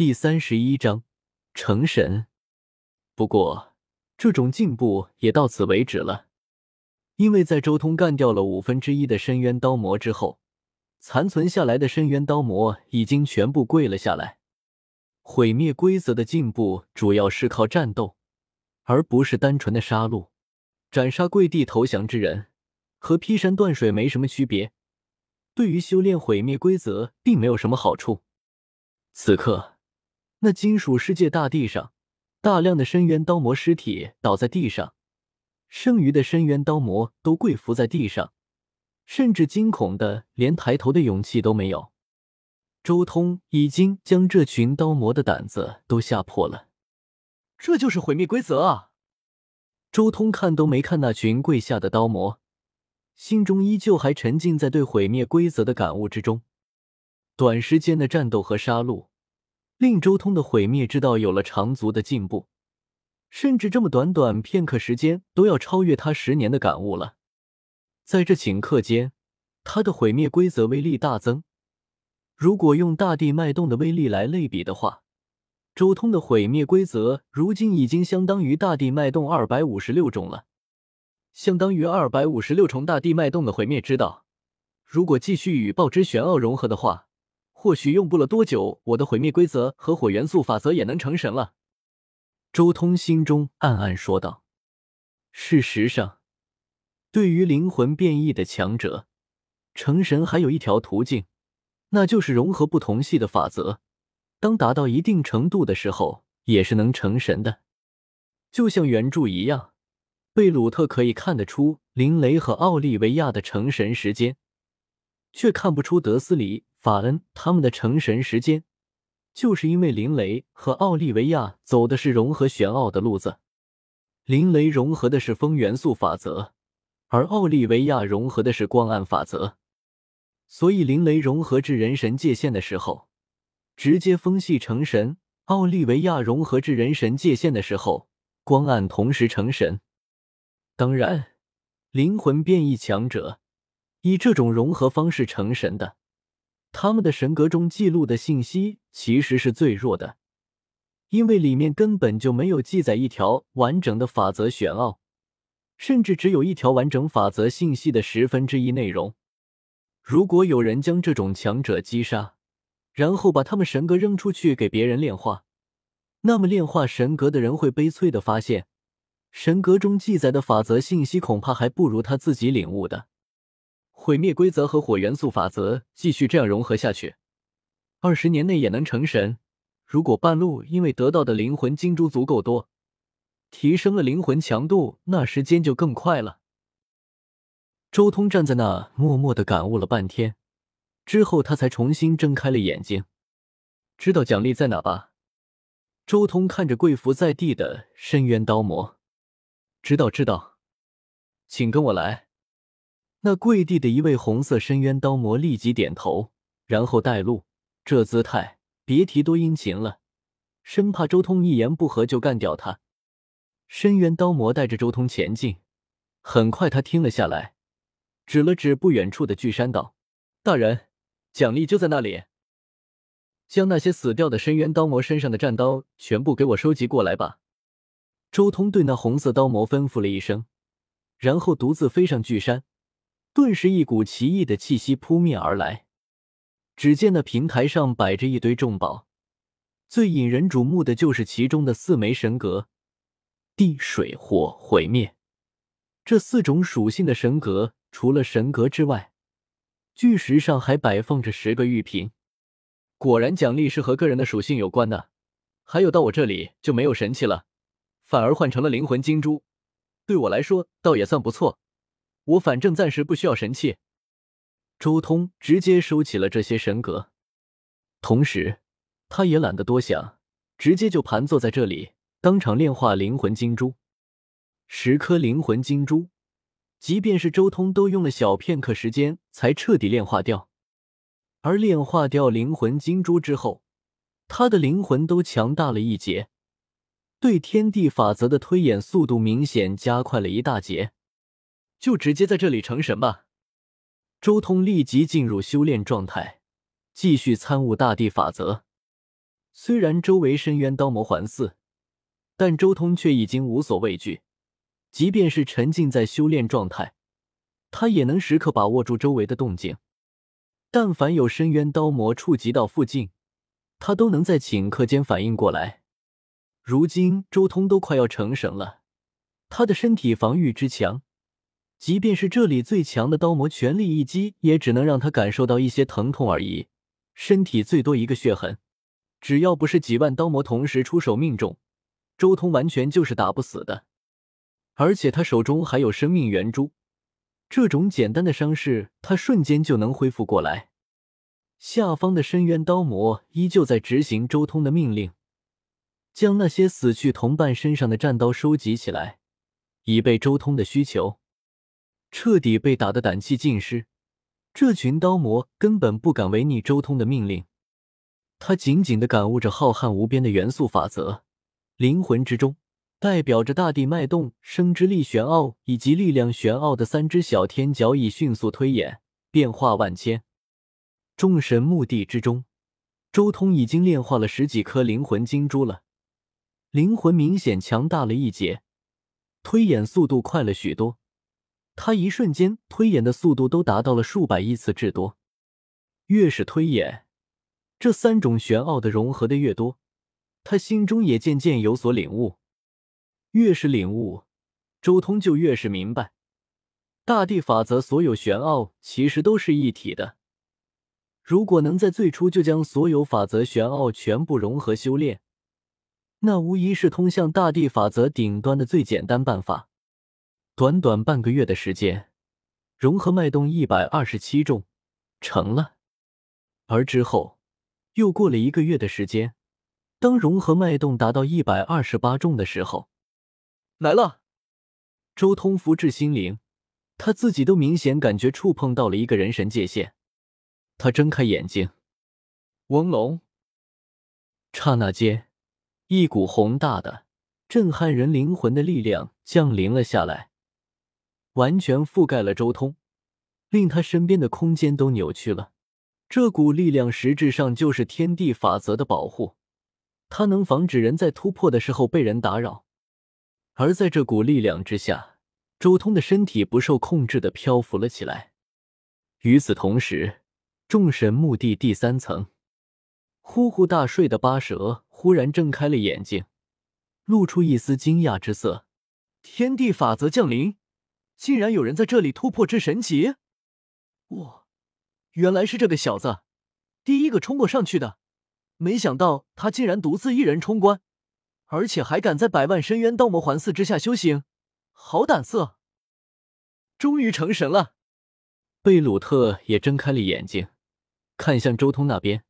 第三十一章成神。不过，这种进步也到此为止了，因为在周通干掉了五分之一的深渊刀魔之后，残存下来的深渊刀魔已经全部跪了下来。毁灭规则的进步主要是靠战斗，而不是单纯的杀戮。斩杀跪地投降之人，和劈山断水没什么区别，对于修炼毁灭规则并没有什么好处。此刻。那金属世界大地上，大量的深渊刀魔尸体倒在地上，剩余的深渊刀魔都跪伏在地上，甚至惊恐的连抬头的勇气都没有。周通已经将这群刀魔的胆子都吓破了。这就是毁灭规则啊！周通看都没看那群跪下的刀魔，心中依旧还沉浸在对毁灭规则的感悟之中。短时间的战斗和杀戮。令周通的毁灭之道有了长足的进步，甚至这么短短片刻时间都要超越他十年的感悟了。在这顷刻间，他的毁灭规则威力大增。如果用大地脉动的威力来类比的话，周通的毁灭规则如今已经相当于大地脉动二百五十六种了，相当于二百五十六重大地脉动的毁灭之道。如果继续与爆之玄奥融合的话。或许用不了多久，我的毁灭规则和火元素法则也能成神了。周通心中暗暗说道。事实上，对于灵魂变异的强者，成神还有一条途径，那就是融合不同系的法则。当达到一定程度的时候，也是能成神的。就像原著一样，贝鲁特可以看得出林雷和奥利维亚的成神时间，却看不出德斯里。法恩他们的成神时间，就是因为林雷和奥利维亚走的是融合玄奥的路子。林雷融合的是风元素法则，而奥利维亚融合的是光暗法则。所以林雷融合至人神界限的时候，直接风系成神；奥利维亚融合至人神界限的时候，光暗同时成神。当然，灵魂变异强者以这种融合方式成神的。他们的神格中记录的信息其实是最弱的，因为里面根本就没有记载一条完整的法则玄奥，甚至只有一条完整法则信息的十分之一内容。如果有人将这种强者击杀，然后把他们神格扔出去给别人炼化，那么炼化神格的人会悲催的发现，神格中记载的法则信息恐怕还不如他自己领悟的。毁灭规则和火元素法则继续这样融合下去，二十年内也能成神。如果半路因为得到的灵魂金珠足够多，提升了灵魂强度，那时间就更快了。周通站在那，默默的感悟了半天，之后他才重新睁开了眼睛。知道奖励在哪吧？周通看着跪伏在地的深渊刀魔，知道，知道，请跟我来。那跪地的一位红色深渊刀魔立即点头，然后带路。这姿态，别提多殷勤了，生怕周通一言不合就干掉他。深渊刀魔带着周通前进，很快他听了下来，指了指不远处的巨山道：“大人，奖励就在那里。将那些死掉的深渊刀魔身上的战刀全部给我收集过来吧。”周通对那红色刀魔吩咐了一声，然后独自飞上巨山。顿时，一股奇异的气息扑面而来。只见那平台上摆着一堆重宝，最引人瞩目的就是其中的四枚神格：地、水、火、毁灭。这四种属性的神格，除了神格之外，巨石上还摆放着十个玉瓶。果然，奖励是和个人的属性有关的。还有，到我这里就没有神器了，反而换成了灵魂金珠，对我来说倒也算不错。我反正暂时不需要神器，周通直接收起了这些神格，同时他也懒得多想，直接就盘坐在这里，当场炼化灵魂金珠。十颗灵魂金珠，即便是周通都用了小片刻时间才彻底炼化掉。而炼化掉灵魂金珠之后，他的灵魂都强大了一截，对天地法则的推演速度明显加快了一大截。就直接在这里成神吧！周通立即进入修炼状态，继续参悟大地法则。虽然周围深渊刀魔环伺，但周通却已经无所畏惧。即便是沉浸在修炼状态，他也能时刻把握住周围的动静。但凡有深渊刀魔触及到附近，他都能在顷刻间反应过来。如今周通都快要成神了，他的身体防御之强，即便是这里最强的刀魔全力一击，也只能让他感受到一些疼痛而已，身体最多一个血痕。只要不是几万刀魔同时出手命中，周通完全就是打不死的。而且他手中还有生命圆珠，这种简单的伤势，他瞬间就能恢复过来。下方的深渊刀魔依旧在执行周通的命令。将那些死去同伴身上的战刀收集起来，以备周通的需求。彻底被打得胆气尽失，这群刀魔根本不敢违逆周通的命令。他紧紧的感悟着浩瀚无边的元素法则，灵魂之中代表着大地脉动、生之力玄奥以及力量玄奥的三只小天角已迅速推演，变化万千。众神墓地之中，周通已经炼化了十几颗灵魂金珠了。灵魂明显强大了一截，推演速度快了许多。他一瞬间推演的速度都达到了数百亿次之多。越是推演，这三种玄奥的融合的越多，他心中也渐渐有所领悟。越是领悟，周通就越是明白，大地法则所有玄奥其实都是一体的。如果能在最初就将所有法则玄奥全部融合修炼。那无疑是通向大地法则顶端的最简单办法。短短半个月的时间，融合脉动一百二十七重，成了。而之后又过了一个月的时间，当融合脉动达到一百二十八重的时候，来了。周通福至心灵，他自己都明显感觉触碰到了一个人神界限。他睁开眼睛，翁龙。刹那间。一股宏大的、震撼人灵魂的力量降临了下来，完全覆盖了周通，令他身边的空间都扭曲了。这股力量实质上就是天地法则的保护，它能防止人在突破的时候被人打扰。而在这股力量之下，周通的身体不受控制的漂浮了起来。与此同时，众神墓地第三层。呼呼大睡的八蛇忽然睁开了眼睛，露出一丝惊讶之色。天地法则降临，竟然有人在这里突破之神级！哇，原来是这个小子，第一个冲过上去的。没想到他竟然独自一人冲关，而且还敢在百万深渊刀魔环伺之下修行，好胆色！终于成神了。贝鲁特也睁开了眼睛，看向周通那边。